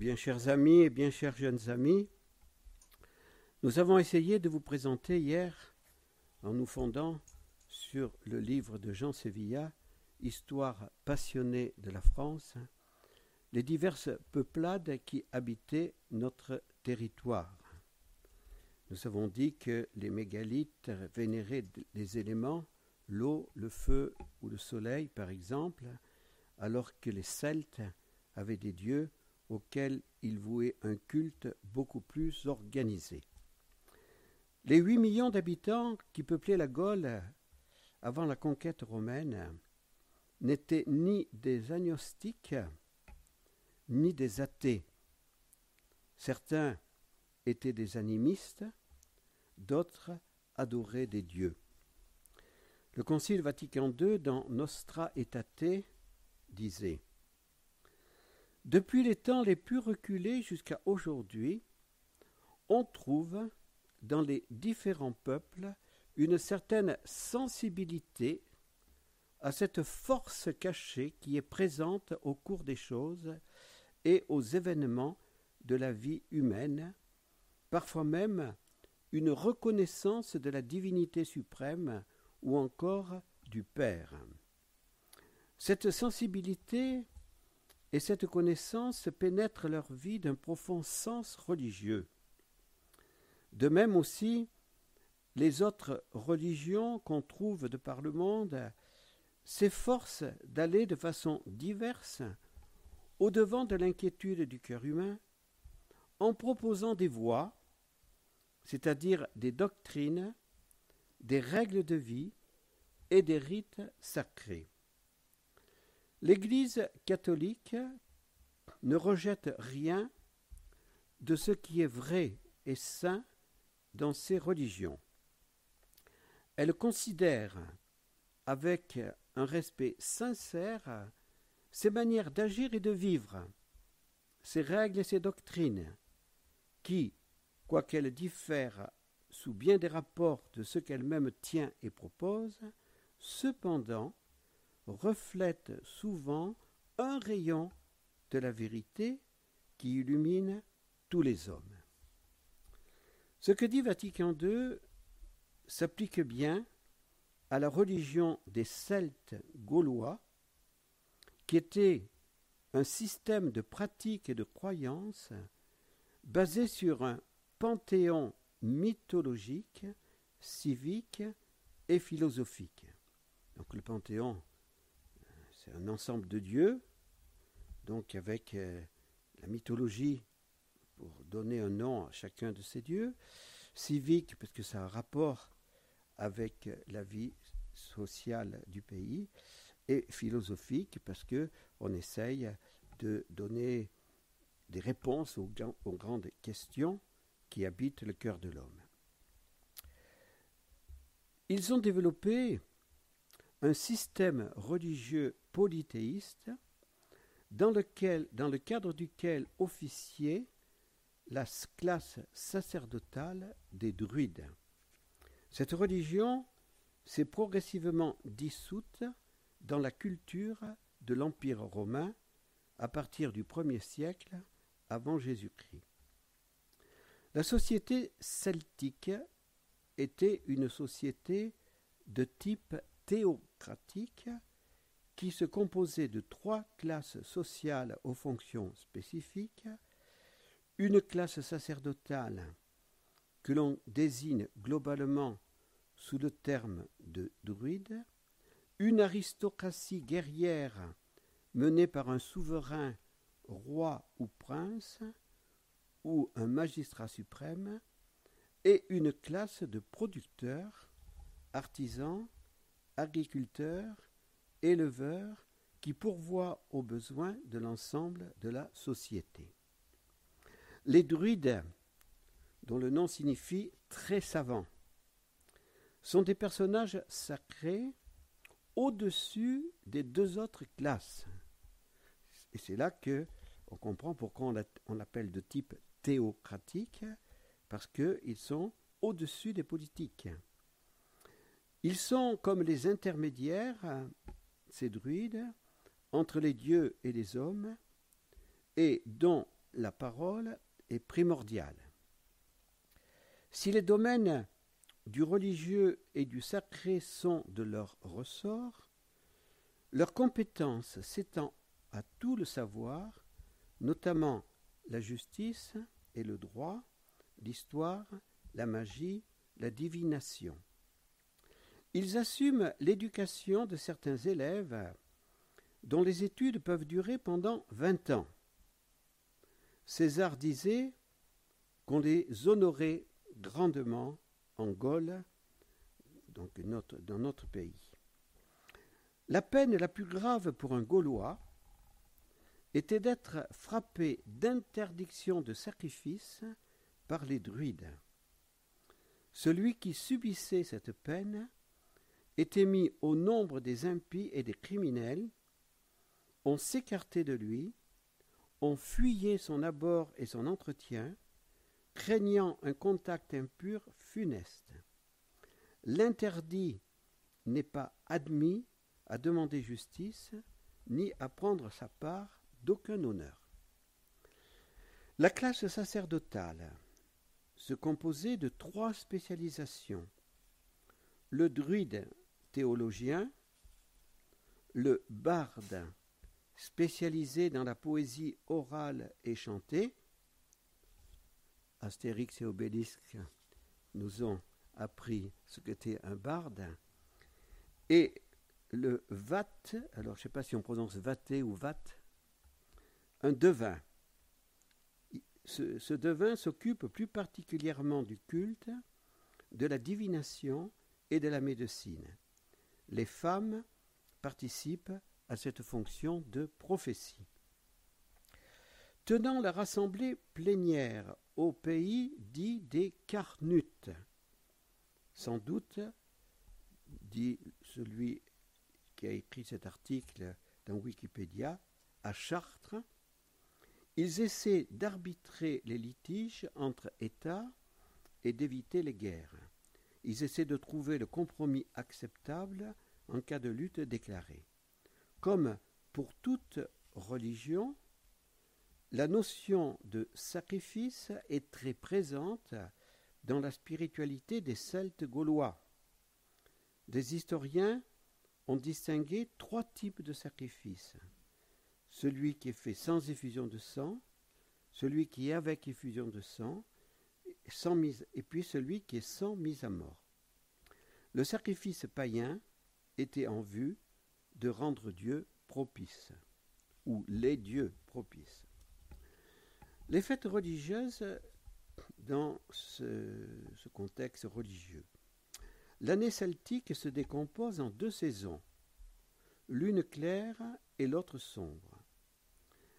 Bien chers amis et bien chers jeunes amis, nous avons essayé de vous présenter hier, en nous fondant sur le livre de Jean Sévilla, Histoire passionnée de la France, les diverses peuplades qui habitaient notre territoire. Nous avons dit que les mégalithes vénéraient des éléments, l'eau, le feu ou le soleil par exemple, alors que les Celtes avaient des dieux auxquels ils vouaient un culte beaucoup plus organisé. Les huit millions d'habitants qui peuplaient la Gaule avant la conquête romaine n'étaient ni des agnostiques ni des athées. Certains étaient des animistes, d'autres adoraient des dieux. Le Concile Vatican II, dans Nostra Aetate, disait Depuis les temps les plus reculés jusqu'à aujourd'hui, on trouve dans les différents peuples une certaine sensibilité à cette force cachée qui est présente au cours des choses et aux événements de la vie humaine, parfois même une reconnaissance de la divinité suprême ou encore du Père. Cette sensibilité et cette connaissance pénètrent leur vie d'un profond sens religieux. De même aussi, les autres religions qu'on trouve de par le monde s'efforcent d'aller de façon diverse au-devant de l'inquiétude du cœur humain en proposant des voies, c'est-à-dire des doctrines, des règles de vie et des rites sacrés. L'Église catholique ne rejette rien de ce qui est vrai et saint dans ses religions. Elle considère avec un respect sincère ses manières d'agir et de vivre, ses règles et ses doctrines, qui, quoiqu'elles diffèrent sous bien des rapports de ce qu'elle-même tient et propose, cependant reflètent souvent un rayon de la vérité qui illumine tous les hommes. Ce que dit Vatican II s'applique bien à la religion des Celtes gaulois, qui était un système de pratiques et de croyances basé sur un panthéon mythologique, civique et philosophique. Donc le panthéon, un ensemble de dieux, donc avec euh, la mythologie pour donner un nom à chacun de ces dieux, civique parce que ça a un rapport avec la vie sociale du pays, et philosophique parce que on essaye de donner des réponses aux grandes questions qui habitent le cœur de l'homme. Ils ont développé un système religieux polythéiste dans, le cadre duquel officiait la classe sacerdotale des druides. Cette religion s'est progressivement dissoute dans la culture de l'Empire romain à partir du 1er siècle avant Jésus-Christ. La société celtique était une société de type théocratique qui se composait de trois classes sociales aux fonctions spécifiques. Une classe sacerdotale que l'on désigne globalement sous le terme de druide, une aristocratie guerrière menée par un souverain, roi ou prince, ou un magistrat suprême, et une classe de producteurs, artisans, agriculteurs, éleveurs, qui pourvoient aux besoins de l'ensemble de la société. Les druides, dont le nom signifie très savants, sont des personnages sacrés au-dessus des deux autres classes. Et c'est là que on comprend pourquoi on l'appelle de type théocratique, parce qu'ils sont au-dessus des politiques. Ils sont comme les intermédiaires, ces druides, entre les dieux et les hommes, et dont la parole est primordiale. Si les domaines du religieux et du sacré sont de leur ressort, leur compétence s'étend à tout le savoir, notamment la justice et le droit, l'histoire, la magie, la divination. Ils assument l'éducation de certains élèves dont les études peuvent durer pendant vingt ans. César disait qu'on les honorait grandement en Gaule, donc dans notre pays. La peine la plus grave pour un Gaulois était d'être frappé d'interdiction de sacrifice par les druides. Celui qui subissait cette peine était mis au nombre des impies et des criminels, on s'écartait de lui, on fuyait son abord et son entretien, craignant un contact impur funeste. L'interdit n'est pas admis à demander justice, ni à prendre sa part d'aucun honneur. La classe sacerdotale se composait de trois spécialisations. Le druide théologien, le barde spécialisé dans la poésie orale et chantée, Astérix et Obélix nous ont appris ce qu'était un barde, et le vat, alors je ne sais pas si on prononce vaté ou vat, un devin. Ce, ce devin s'occupe plus particulièrement du culte, de la divination et de la médecine. Les femmes participent à cette fonction de prophétie. Tenant la rassemblée plénière au pays dit des Carnutes, sans doute, dit celui qui a écrit cet article dans Wikipédia, à Chartres, ils essaient d'arbitrer les litiges entre États et d'éviter les guerres. Ils essaient de trouver le compromis acceptable en cas de lutte déclarée. Comme pour toute religion, la notion de sacrifice est très présente dans la spiritualité des Celtes gaulois. Des historiens ont distingué trois types de sacrifices. Celui qui est fait sans effusion de sang, celui qui est avec effusion de sang, et puis celui qui est sans mise à mort. Le sacrifice païen était en vue de rendre Dieu propice, ou les dieux propices. Les fêtes religieuses dans ce, ce contexte religieux. L'année celtique se décompose en deux saisons, l'une claire et l'autre sombre.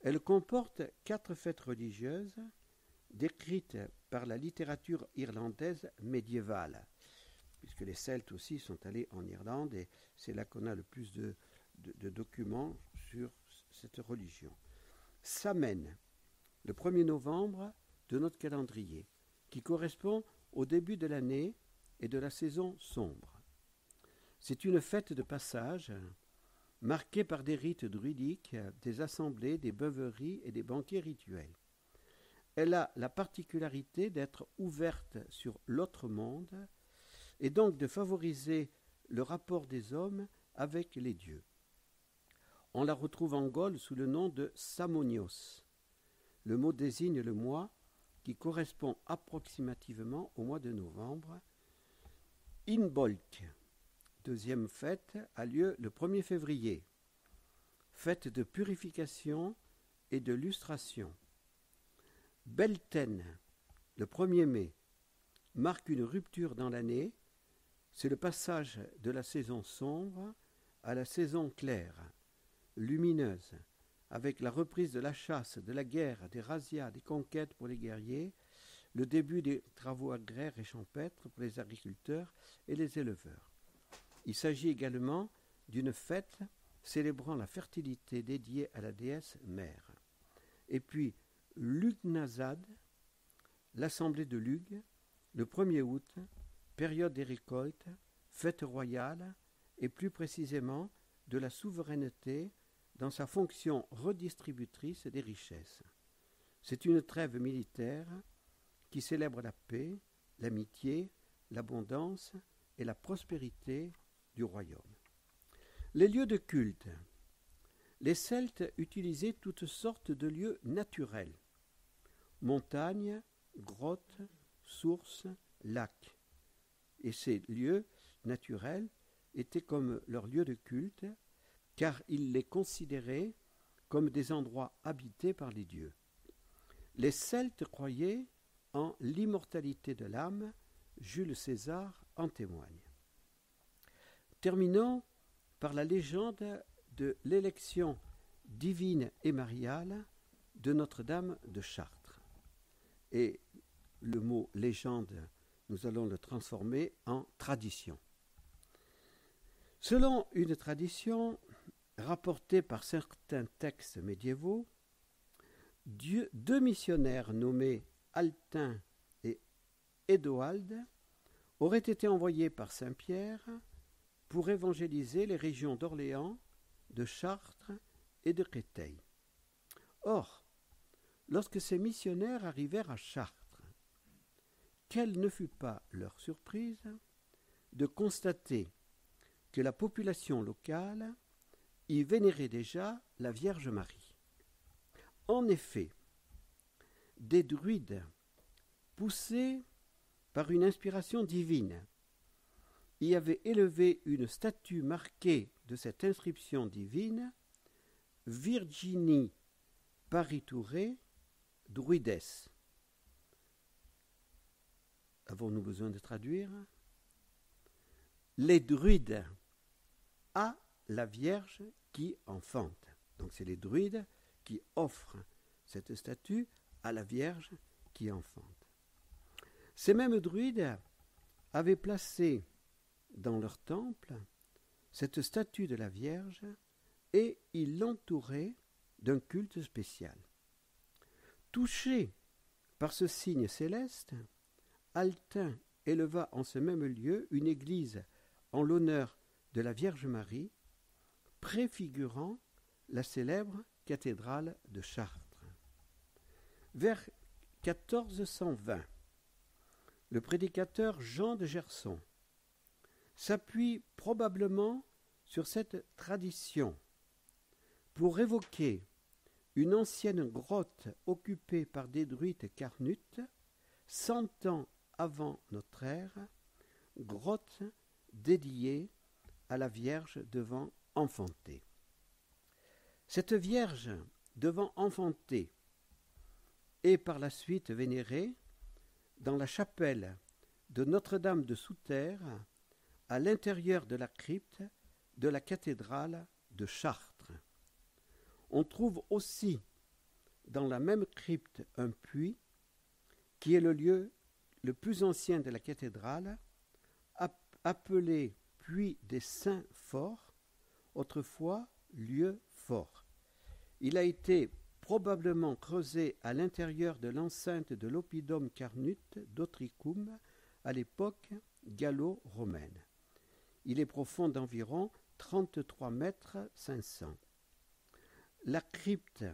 Elle comporte quatre fêtes religieuses décrites par la littérature irlandaise médiévale, puisque les Celtes aussi sont allés en Irlande et c'est là qu'on a le plus de, documents sur cette religion. Samen, le 1er novembre de notre calendrier, qui correspond au début de l'année et de la saison sombre. C'est une fête de passage marquée par des rites druidiques, des assemblées, des beuveries et des banquets rituels. Elle a la particularité d'être ouverte sur l'autre monde et donc de favoriser le rapport des hommes avec les dieux. On la retrouve en Gaule sous le nom de Samonios. Le mot désigne le mois qui correspond approximativement au mois de novembre. Inbolk, deuxième fête, a lieu le 1er février. Fête de purification et de lustration. Belten, le 1er mai, marque une rupture dans l'année c'est le passage de la saison sombre à la saison claire, lumineuse, avec la reprise de la chasse, de la guerre, des razzias, des conquêtes pour les guerriers, le début des travaux agraires et champêtres pour les agriculteurs et les éleveurs. Il s'agit également d'une fête célébrant la fertilité dédiée à la déesse mère. Et puis Lugnazad, l'assemblée de Lug, le 1er août, période des récoltes, fête royale et plus précisément de la souveraineté dans sa fonction redistributrice des richesses. C'est une trêve militaire qui célèbre la paix, l'amitié, l'abondance et la prospérité du royaume. Les lieux de culte. Les Celtes utilisaient toutes sortes de lieux naturels montagnes, grottes, sources, lacs. Et ces lieux naturels étaient comme leurs lieux de culte, car ils les considéraient comme des endroits habités par les dieux. Les Celtes croyaient en l'immortalité de l'âme, Jules César en témoigne. Terminons par la légende de l'élection divine et mariale de Notre-Dame de Chartres. Et le mot légende, nous allons le transformer en tradition. Selon une tradition rapportée par certains textes médiévaux, deux missionnaires nommés Altin et Édoald auraient été envoyés par Saint Pierre pour évangéliser les régions d'Orléans, de Chartres et de Créteil. Or, lorsque ces missionnaires arrivèrent à Chartres, quelle ne fut pas leur surprise de constater que la population locale y vénérait déjà la Vierge Marie. En effet, des druides, poussés par une inspiration divine, y avait élevé une statue marquée de cette inscription divine Virginie Paritouré Druides. Avons-nous besoin de traduire? Les druides à la Vierge qui enfante. Donc c'est les druides qui offrent cette statue à la Vierge qui enfante. Ces mêmes druides avaient placé dans leur temple cette statue de la Vierge et ils l'entouraient d'un culte spécial. Touché par ce signe céleste, Altin éleva en ce même lieu une église en l'honneur de la Vierge Marie, préfigurant la célèbre cathédrale de Chartres. Vers 1420, le prédicateur Jean de Gerson s'appuie probablement sur cette tradition pour évoquer une ancienne grotte occupée par des druides carnutes, cent ans avant notre ère, grotte dédiée à la Vierge devant enfanter. Cette Vierge devant enfanter est par la suite vénérée dans la chapelle de Notre-Dame de Souterre à l'intérieur de la crypte de la cathédrale de Chartres. On trouve aussi dans la même crypte un puits qui est le lieu le plus ancien de la cathédrale, appelé puits des saints forts, autrefois lieu fort. Il a été probablement creusé à l'intérieur de l'enceinte de l'Oppidum Carnut d'Otricum à l'époque gallo-romaine. Il est profond d'environ 33 mètres 500. La crypte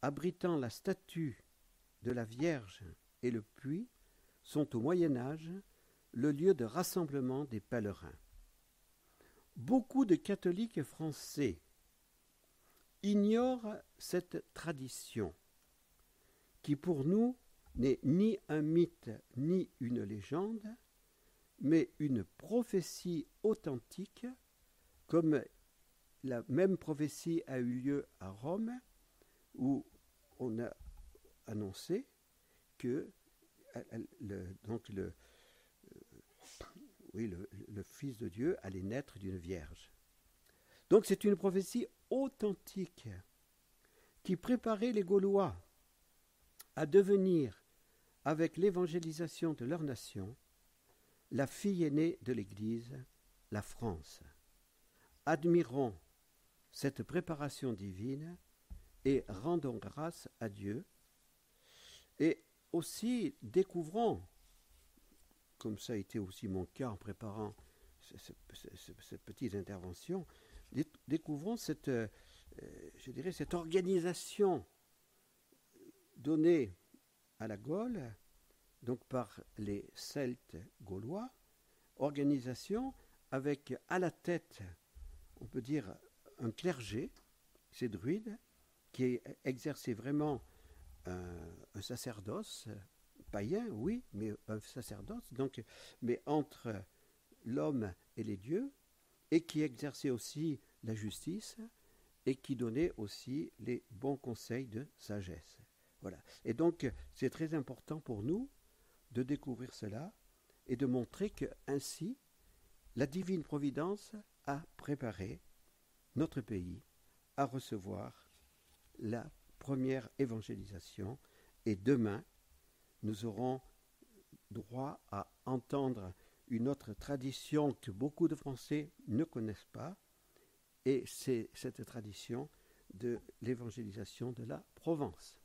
abritant la statue de la Vierge et le puits sont au Moyen Âge le lieu de rassemblement des pèlerins. Beaucoup de catholiques français ignorent cette tradition, qui pour nous n'est ni un mythe ni une légende, mais une prophétie authentique, comme la même prophétie a eu lieu à Rome, où on a annoncé que le, donc le, oui, le, Fils de Dieu allait naître d'une vierge. Donc c'est une prophétie authentique qui préparait les Gaulois à devenir, avec l'évangélisation de leur nation, la fille aînée de l'Église, la France. Admirons cette préparation divine et rendons grâce à Dieu. Et aussi découvrons comme ça a été aussi mon cas en préparant cette petite intervention, découvrons cette, euh, je dirais, cette organisation donnée à la Gaule, donc par les Celtes gaulois, organisation avec à la tête, on peut dire, un clergé, ces druides, qui exerçait vraiment un, sacerdoce païen, oui, mais un sacerdoce, donc, mais entre l'homme et les dieux, et qui exerçait aussi la justice et qui donnait aussi les bons conseils de sagesse. Voilà. Et donc, c'est très important pour nous de découvrir cela et de montrer que ainsi la divine providence a préparé notre pays à recevoir la première évangélisation et demain nous aurons droit à entendre une autre tradition que beaucoup de Français ne connaissent pas, et c'est cette tradition de l'évangélisation de la Provence.